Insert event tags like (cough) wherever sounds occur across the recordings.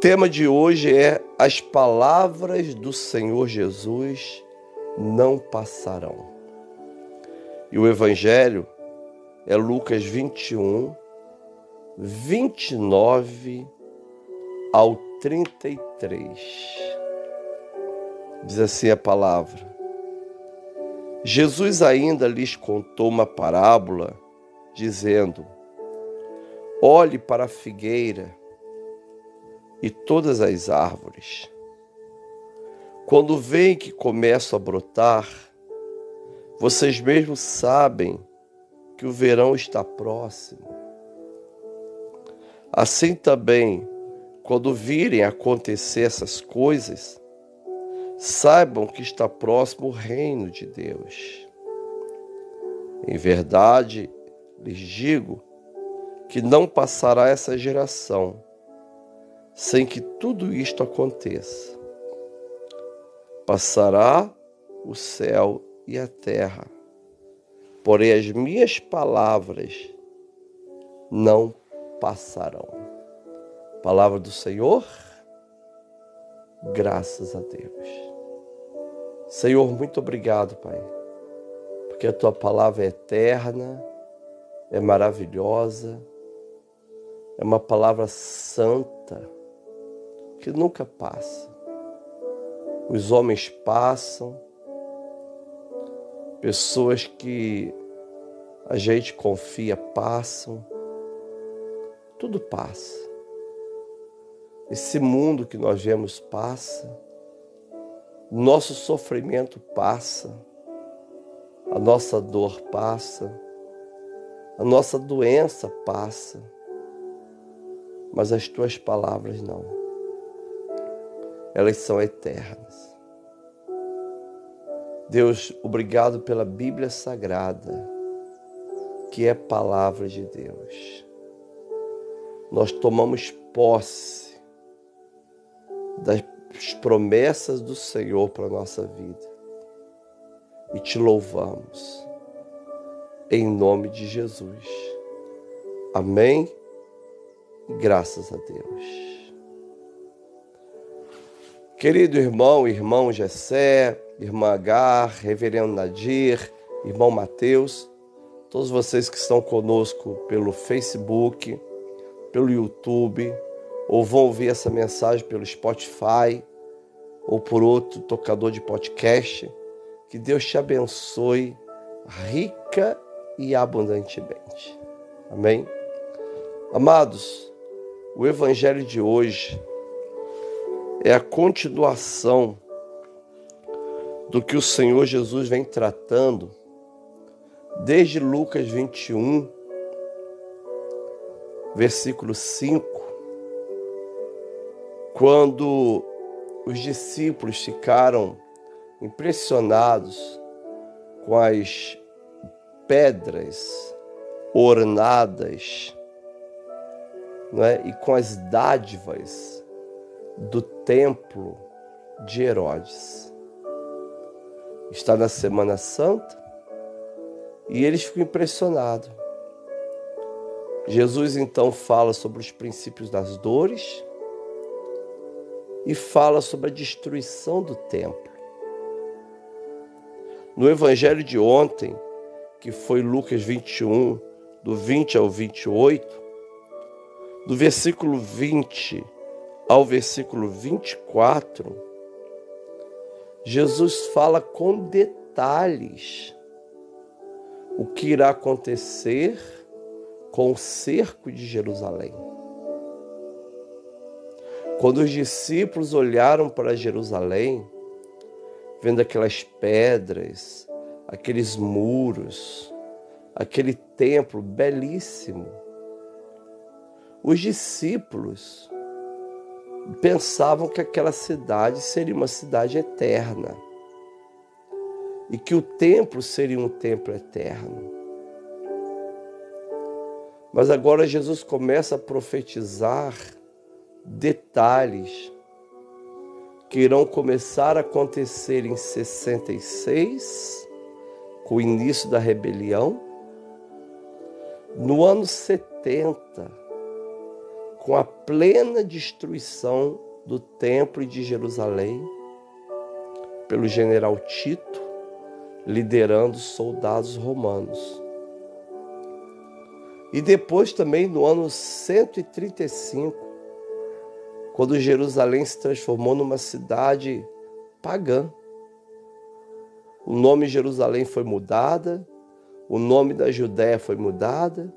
tema de hoje é As palavras do Senhor Jesus não passarão. E o Evangelho é Lucas 21, 29 ao 33. Diz assim a palavra: Jesus ainda lhes contou uma parábola, dizendo: Olhe para a figueira e todas as árvores. Quando veem que começam a brotar, vocês mesmos sabem que o verão está próximo. Assim também, quando virem acontecer essas coisas, saibam que está próximo o reino de Deus. Em verdade, lhes digo que não passará essa geração sem que tudo isto aconteça. Passará o céu e a terra, porém as minhas palavras não passarão. Palavra do Senhor, graças a Deus. Senhor, muito obrigado, Pai, porque a tua palavra é eterna, é maravilhosa, é uma palavra santa que nunca passa. Os homens passam, pessoas que a gente confia passam, tudo passa. Esse mundo que nós vemos passa, nosso sofrimento passa, a nossa dor passa, a nossa doença passa, mas as tuas palavras não elas são eternas. Deus, obrigado pela Bíblia Sagrada, que é palavra de Deus. Nós tomamos posse das promessas do Senhor para a nossa vida e te louvamos, em nome de Jesus. Amém. Graças a Deus. Querido irmão, irmão Gessé, irmã Agar, reverendo Nadir, irmão Mateus, todos vocês que estão conosco pelo Facebook, pelo YouTube, ou vão ouvir essa mensagem pelo Spotify ou por outro tocador de podcast, que Deus te abençoe rica e abundantemente. Amém? Amados, o evangelho de hoje é a continuação do que o Senhor Jesus vem tratando desde Lucas 21, versículo 5, quando os discípulos ficaram impressionados com as pedras ornadas não é? e com as dádivas do templo de Herodes. Está na Semana Santa e eles ficam impressionados. Jesus então fala sobre os princípios das dores e fala sobre a destruição do templo. No evangelho de ontem, que foi Lucas 21, do 20 ao 28, do versículo 20 ao versículo 24, Jesus fala com detalhes o que irá acontecer com o cerco de Jerusalém. Quando os discípulos olharam para Jerusalém, vendo aquelas pedras, aqueles muros, aquele templo belíssimo, os discípulos pensavam que aquela cidade seria uma cidade eterna e que o templo seria um templo eterno. Mas agora Jesus começa a profetizar detalhes que irão começar a acontecer em 66, com o início da rebelião, no ano 70, com a plena destruição do Templo de Jerusalém pelo general Tito, liderando soldados romanos. E depois também no ano 135, quando Jerusalém se transformou numa cidade pagã. O nome Jerusalém foi mudada, o nome da Judéia foi mudada.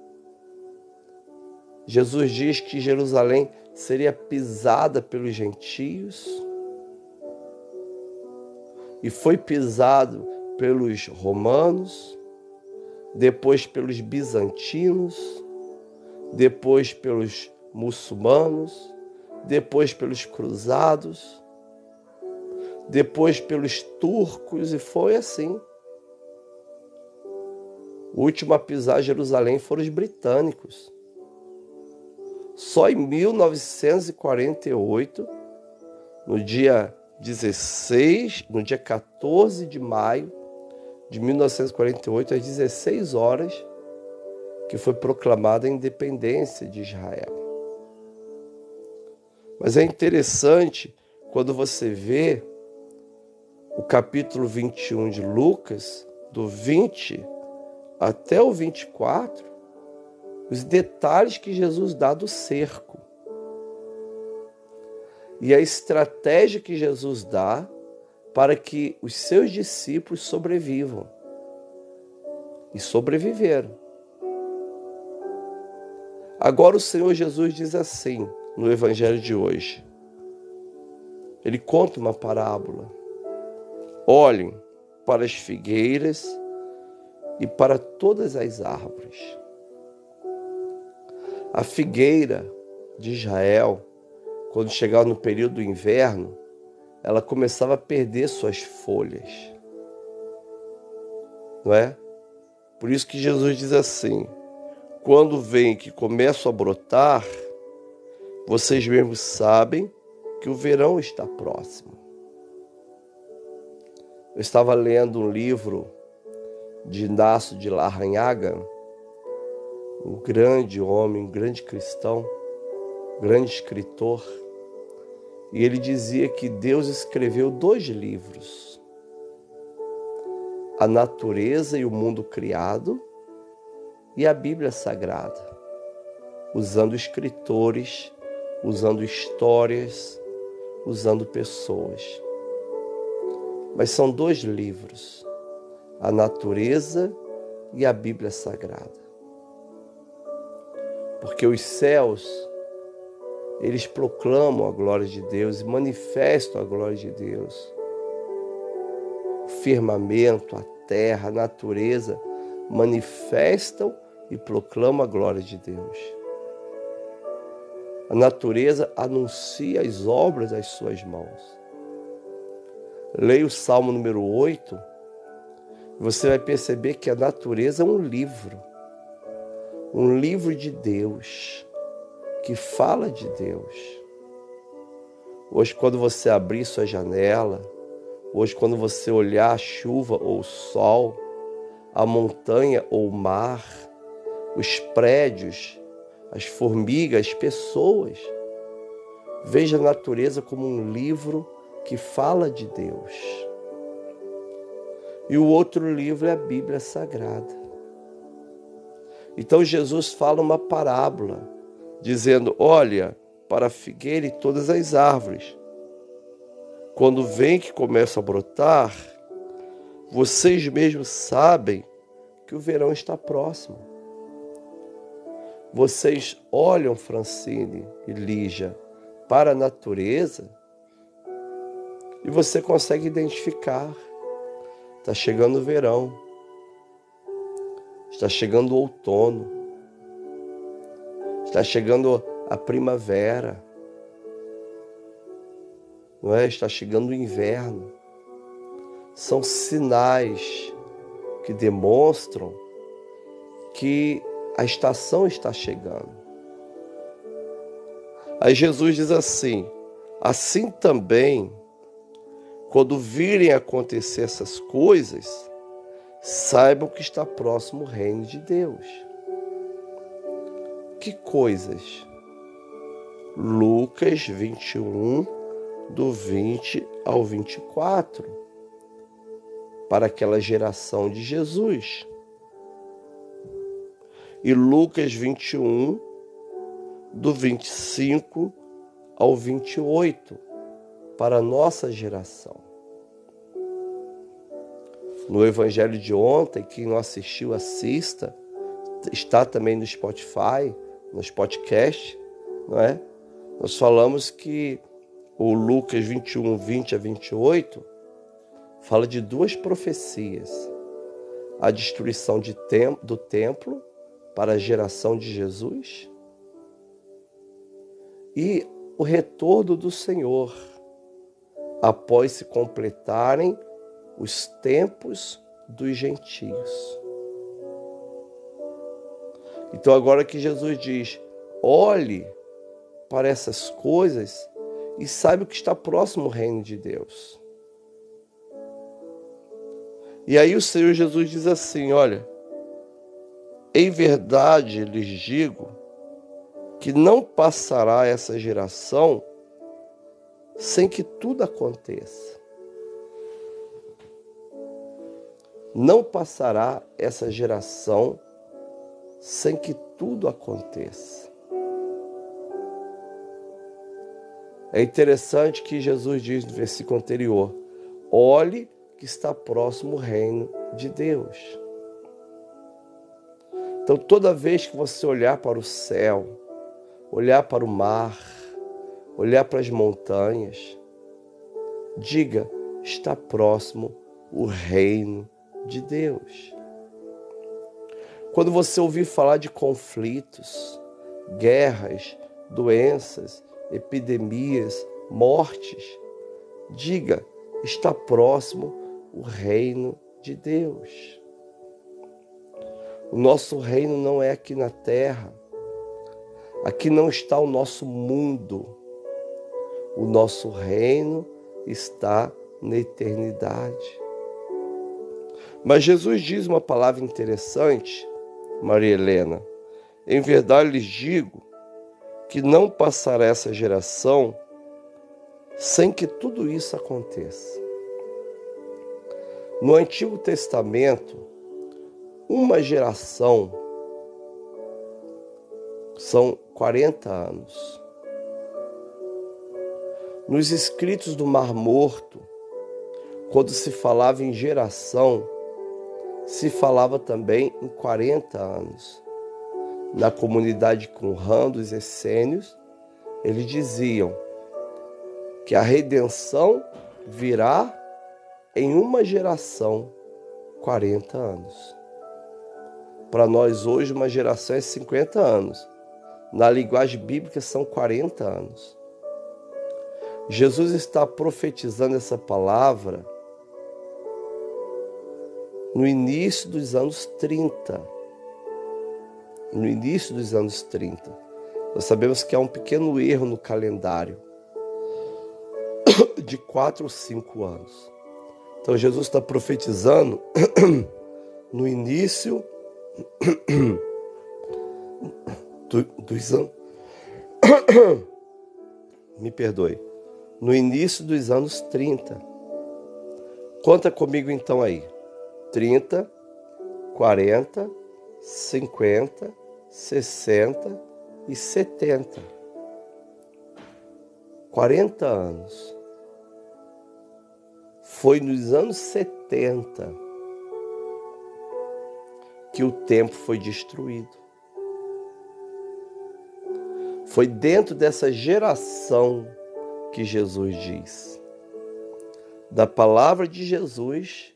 Jesus diz que Jerusalém seria pisada pelos gentios e foi pisado pelos romanos, depois pelos bizantinos, depois pelos muçulmanos, depois pelos cruzados, depois pelos turcos e foi assim. O último a pisar Jerusalém foram os britânicos. Só em 1948, no dia 16, no dia 14 de maio de 1948, às 16 horas, que foi proclamada a independência de Israel. Mas é interessante quando você vê o capítulo 21 de Lucas, do 20 até o 24, os detalhes que Jesus dá do cerco e a estratégia que Jesus dá para que os seus discípulos sobrevivam. E sobreviveram. Agora o Senhor Jesus diz assim no Evangelho de hoje. Ele conta uma parábola. Olhem para as figueiras e para todas as árvores. A figueira de Israel, quando chegava no período do inverno, ela começava a perder suas folhas. Não é? Por isso que Jesus diz assim: quando vem que começa a brotar, vocês mesmos sabem que o verão está próximo. Eu estava lendo um livro de Inácio de Larranhaga, um grande homem, um grande cristão, um grande escritor, e ele dizia que Deus escreveu dois livros: A Natureza e o Mundo Criado e a Bíblia Sagrada, usando escritores, usando histórias, usando pessoas. Mas são dois livros, a natureza e a Bíblia Sagrada porque os céus eles proclamam a glória de Deus e manifestam a glória de Deus. O firmamento, a terra, a natureza manifestam e proclamam a glória de Deus. A natureza anuncia as obras das suas mãos. Leia o Salmo número 8, você vai perceber que a natureza é um livro um livro de Deus que fala de Deus. Hoje, quando você abrir sua janela, hoje, quando você olhar a chuva ou o sol, a montanha ou o mar, os prédios, as formigas, as pessoas, veja a natureza como um livro que fala de Deus. E o outro livro é a Bíblia Sagrada. Então Jesus fala uma parábola, dizendo: Olha para a figueira e todas as árvores. Quando vem que começa a brotar, vocês mesmos sabem que o verão está próximo. Vocês olham, Francine e Lígia, para a natureza e você consegue identificar. Está chegando o verão. Está chegando o outono. Está chegando a primavera. Não é? Está chegando o inverno. São sinais que demonstram que a estação está chegando. Aí Jesus diz assim: assim também, quando virem acontecer essas coisas, saibam que está próximo o reino de Deus. Que coisas? Lucas 21, do 20 ao 24, para aquela geração de Jesus. E Lucas 21, do 25 ao 28, para a nossa geração. No evangelho de ontem, quem não assistiu, assista. Está também no Spotify, nos podcasts, não é? Nós falamos que o Lucas 21, 20 a 28 fala de duas profecias: a destruição de tem do templo para a geração de Jesus e o retorno do Senhor após se completarem os tempos dos gentios. Então, agora que Jesus diz: olhe para essas coisas e saiba que está próximo o reino de Deus. E aí o Senhor Jesus diz assim: olha, em verdade lhes digo que não passará essa geração sem que tudo aconteça. Não passará essa geração sem que tudo aconteça. É interessante que Jesus diz no versículo anterior: olhe que está próximo o reino de Deus. Então, toda vez que você olhar para o céu, olhar para o mar, olhar para as montanhas, diga: está próximo o reino de Deus. Quando você ouvir falar de conflitos, guerras, doenças, epidemias, mortes, diga: está próximo o reino de Deus. O nosso reino não é aqui na terra. Aqui não está o nosso mundo. O nosso reino está na eternidade. Mas Jesus diz uma palavra interessante Maria Helena. Em verdade lhes digo que não passará essa geração sem que tudo isso aconteça. No Antigo Testamento, uma geração são 40 anos. Nos escritos do Mar Morto, quando se falava em geração, se falava também em 40 anos. Na comunidade Qumran dos essênios, eles diziam que a redenção virá em uma geração, 40 anos. Para nós hoje, uma geração é 50 anos. Na linguagem bíblica, são 40 anos. Jesus está profetizando essa palavra no início dos anos 30. No início dos anos 30. Nós sabemos que há um pequeno erro no calendário (coughs) de quatro ou cinco anos. Então Jesus está profetizando (coughs) no início (coughs) do, dos anos. Me perdoe. No início dos anos 30. Conta comigo então aí. 30, 40, 50, 60 e 70. 40 anos. Foi nos anos 70 que o tempo foi destruído. Foi dentro dessa geração que Jesus diz. Da palavra de Jesus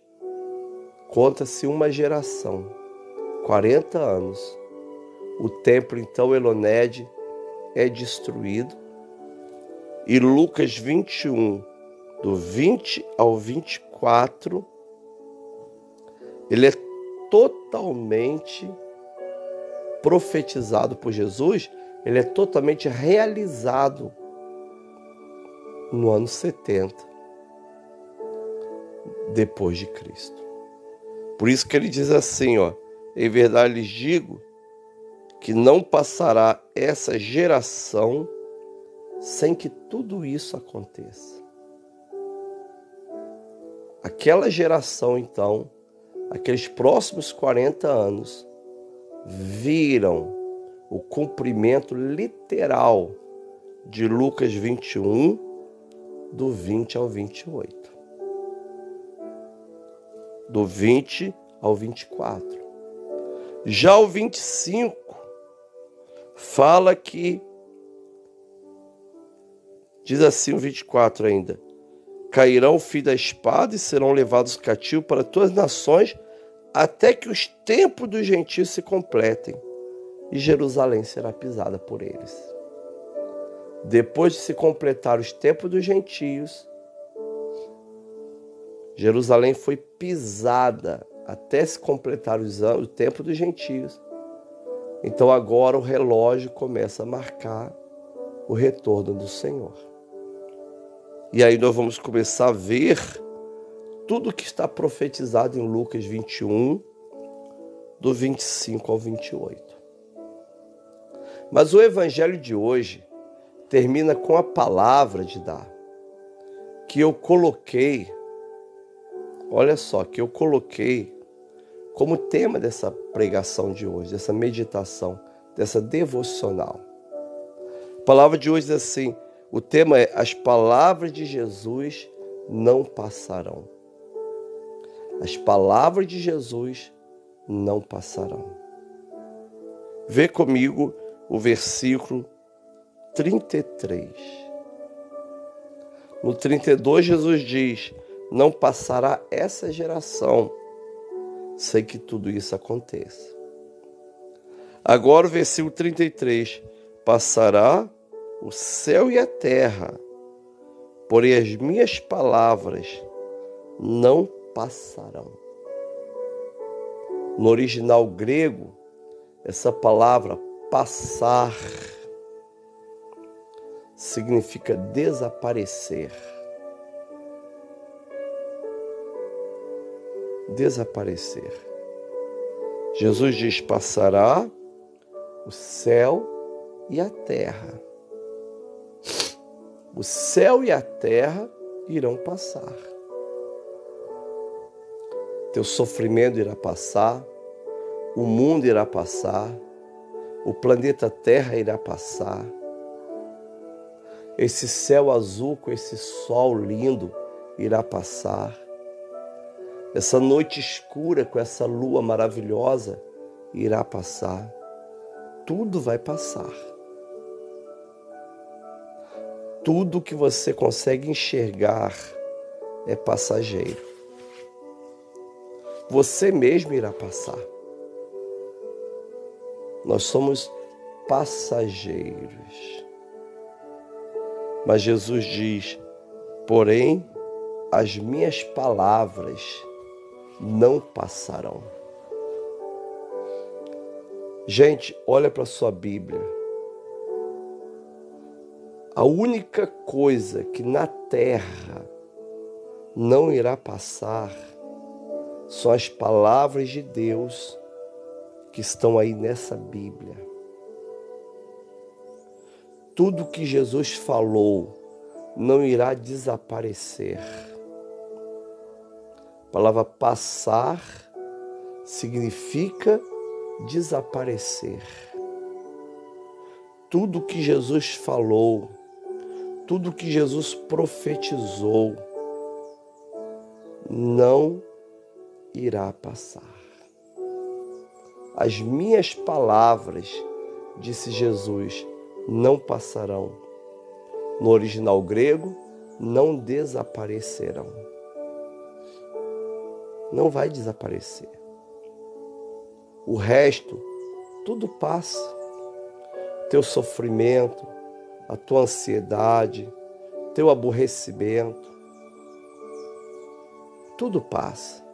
Conta-se uma geração, 40 anos. O templo, então, Eloned, é destruído. E Lucas 21, do 20 ao 24, ele é totalmente profetizado por Jesus, ele é totalmente realizado no ano 70 depois de Cristo. Por isso que ele diz assim, ó: "Em verdade lhes digo que não passará essa geração sem que tudo isso aconteça. Aquela geração, então, aqueles próximos 40 anos, viram o cumprimento literal de Lucas 21, do 20 ao 28. Do 20 ao 24. Já o 25 fala que diz assim o 24 ainda: Cairão o fio da espada e serão levados cativos para todas as nações, até que os tempos dos gentios se completem, e Jerusalém será pisada por eles. Depois de se completar os tempos dos gentios, Jerusalém foi pisada até se completar o tempo dos gentios. Então agora o relógio começa a marcar o retorno do Senhor. E aí nós vamos começar a ver tudo que está profetizado em Lucas 21, do 25 ao 28. Mas o evangelho de hoje termina com a palavra de dar, que eu coloquei, olha só, que eu coloquei como tema dessa pregação de hoje, dessa meditação, dessa devocional. A palavra de hoje é assim: o tema é As palavras de Jesus não passarão. As palavras de Jesus não passarão. Vê comigo o versículo 33. No 32, Jesus diz: Não passará essa geração sem que tudo isso aconteça. Agora o versículo 33: Passará o céu e a terra, porém as minhas palavras não passarão. No original grego, essa palavra passar significa desaparecer. Desaparecer. Jesus diz: passará o céu e a terra. O céu e a terra irão passar. Teu sofrimento irá passar, o mundo irá passar, o planeta Terra irá passar esse céu azul com esse sol lindo irá passar. Essa noite escura com essa lua maravilhosa irá passar. Tudo vai passar. Tudo que você consegue enxergar é passageiro. Você mesmo irá passar. Nós somos passageiros. Mas Jesus diz: porém, as minhas palavras não passarão. Gente, olha para sua Bíblia. A única coisa que na terra não irá passar são as palavras de Deus que estão aí nessa Bíblia tudo que Jesus falou não irá desaparecer. Palavra passar significa desaparecer. Tudo que Jesus falou, tudo que Jesus profetizou, não irá passar. As minhas palavras, disse Jesus, não passarão. No original grego, não desaparecerão. Não vai desaparecer. O resto, tudo passa. Teu sofrimento, a tua ansiedade, teu aborrecimento, tudo passa.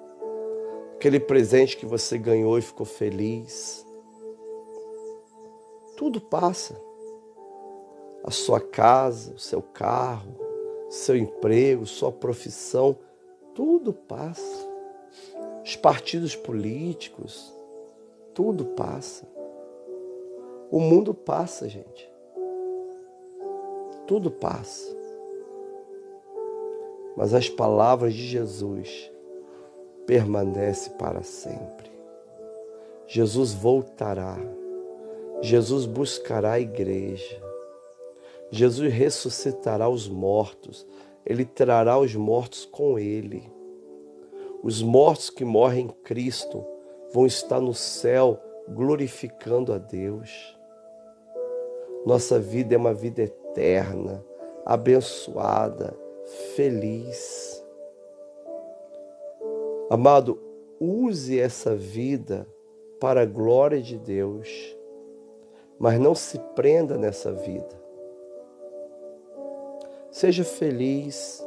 Aquele presente que você ganhou e ficou feliz, tudo passa a sua casa, o seu carro, seu emprego, sua profissão, tudo passa. Os partidos políticos, tudo passa. O mundo passa, gente. tudo passa. Mas as palavras de Jesus permanecem para sempre. Jesus voltará. Jesus buscará a igreja. Jesus ressuscitará os mortos. Ele trará os mortos com ele. Os mortos que morrem em Cristo vão estar no céu glorificando a Deus. Nossa vida é uma vida eterna, abençoada, feliz. Amado, use essa vida para a glória de Deus, mas não se prenda nessa vida. Seja feliz,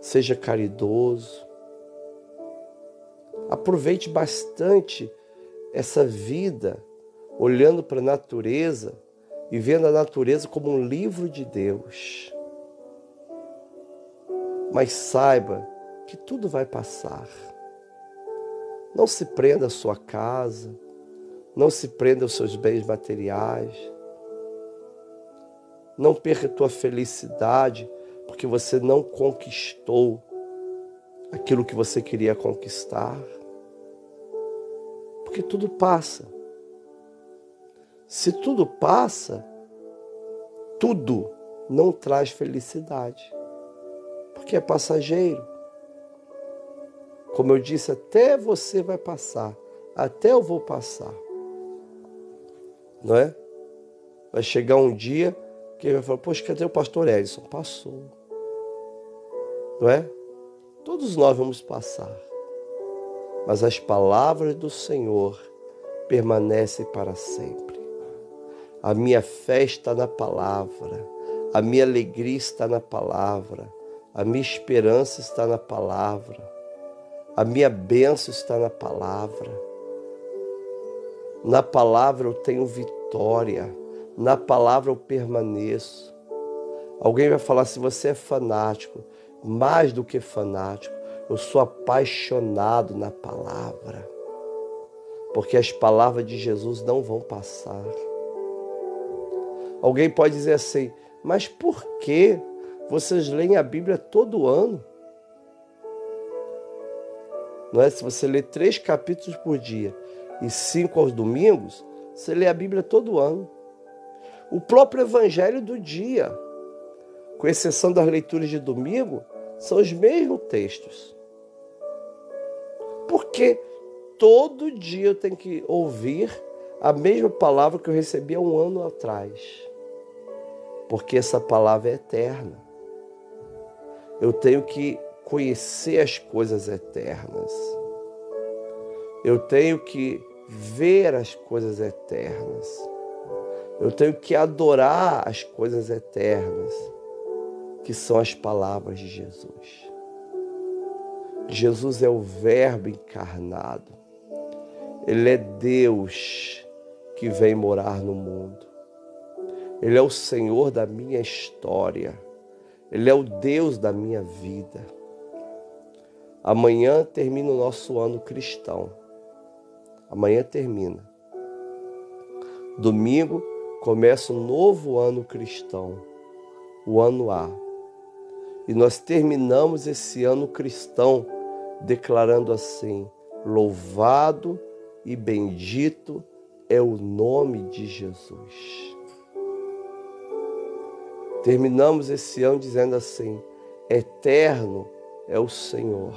seja caridoso, Aproveite bastante essa vida olhando para a natureza e vendo a natureza como um livro de Deus. Mas saiba que tudo vai passar. Não se prenda à sua casa, não se prenda aos seus bens materiais. Não perca a tua felicidade porque você não conquistou aquilo que você queria conquistar porque tudo passa. Se tudo passa, tudo não traz felicidade, porque é passageiro. Como eu disse, até você vai passar, até eu vou passar. Não é? Vai chegar um dia que ele vai falar: Poxa, cadê o pastor Edson? Passou. Não é? Todos nós vamos passar mas as palavras do Senhor permanecem para sempre. A minha fé está na palavra, a minha alegria está na palavra, a minha esperança está na palavra, a minha bênção está na palavra. Na palavra eu tenho vitória, na palavra eu permaneço. Alguém vai falar se você é fanático, mais do que fanático. Eu sou apaixonado na palavra, porque as palavras de Jesus não vão passar. Alguém pode dizer assim, mas por que vocês leem a Bíblia todo ano? Não é? Se você lê três capítulos por dia e cinco aos domingos, você lê a Bíblia todo ano. O próprio Evangelho do dia, com exceção das leituras de domingo, são os mesmos textos. Porque todo dia eu tenho que ouvir a mesma palavra que eu recebi há um ano atrás. Porque essa palavra é eterna. Eu tenho que conhecer as coisas eternas. Eu tenho que ver as coisas eternas. Eu tenho que adorar as coisas eternas, que são as palavras de Jesus. Jesus é o Verbo encarnado. Ele é Deus que vem morar no mundo. Ele é o Senhor da minha história. Ele é o Deus da minha vida. Amanhã termina o nosso ano cristão. Amanhã termina. Domingo começa um novo ano cristão, o ano A. E nós terminamos esse ano cristão declarando assim: Louvado e bendito é o nome de Jesus. Terminamos esse ano dizendo assim: Eterno é o Senhor.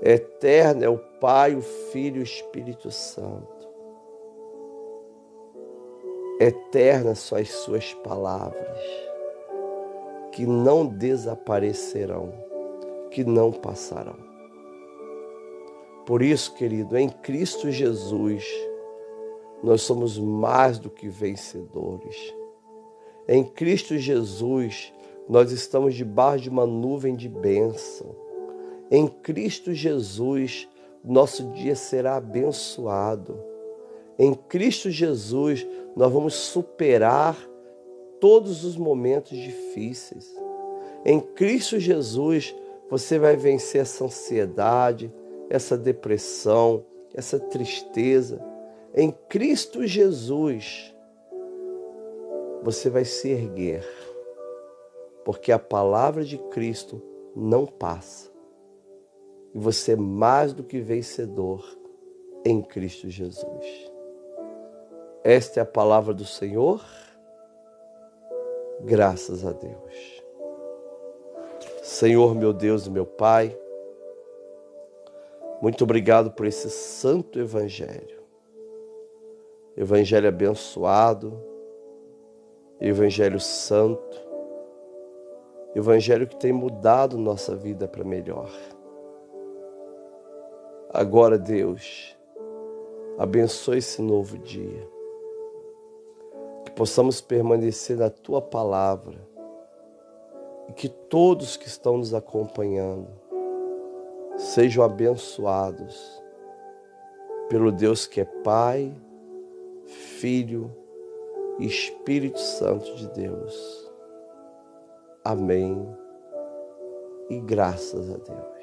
Eterno é o Pai, o Filho e o Espírito Santo. Eternas são as suas palavras, que não desaparecerão que não passarão. Por isso, querido, em Cristo Jesus, nós somos mais do que vencedores. Em Cristo Jesus, nós estamos debaixo de uma nuvem de bênção. Em Cristo Jesus, nosso dia será abençoado. Em Cristo Jesus, nós vamos superar todos os momentos difíceis. Em Cristo Jesus, você vai vencer essa ansiedade, essa depressão, essa tristeza. Em Cristo Jesus, você vai se erguer. porque a palavra de Cristo não passa. E você é mais do que vencedor em Cristo Jesus. Esta é a palavra do Senhor. Graças a Deus. Senhor, meu Deus e meu Pai, muito obrigado por esse santo evangelho. Evangelho abençoado, evangelho santo, evangelho que tem mudado nossa vida para melhor. Agora, Deus, abençoe esse novo dia possamos permanecer na tua palavra e que todos que estão nos acompanhando sejam abençoados pelo Deus que é Pai, Filho e Espírito Santo de Deus. Amém. E graças a Deus.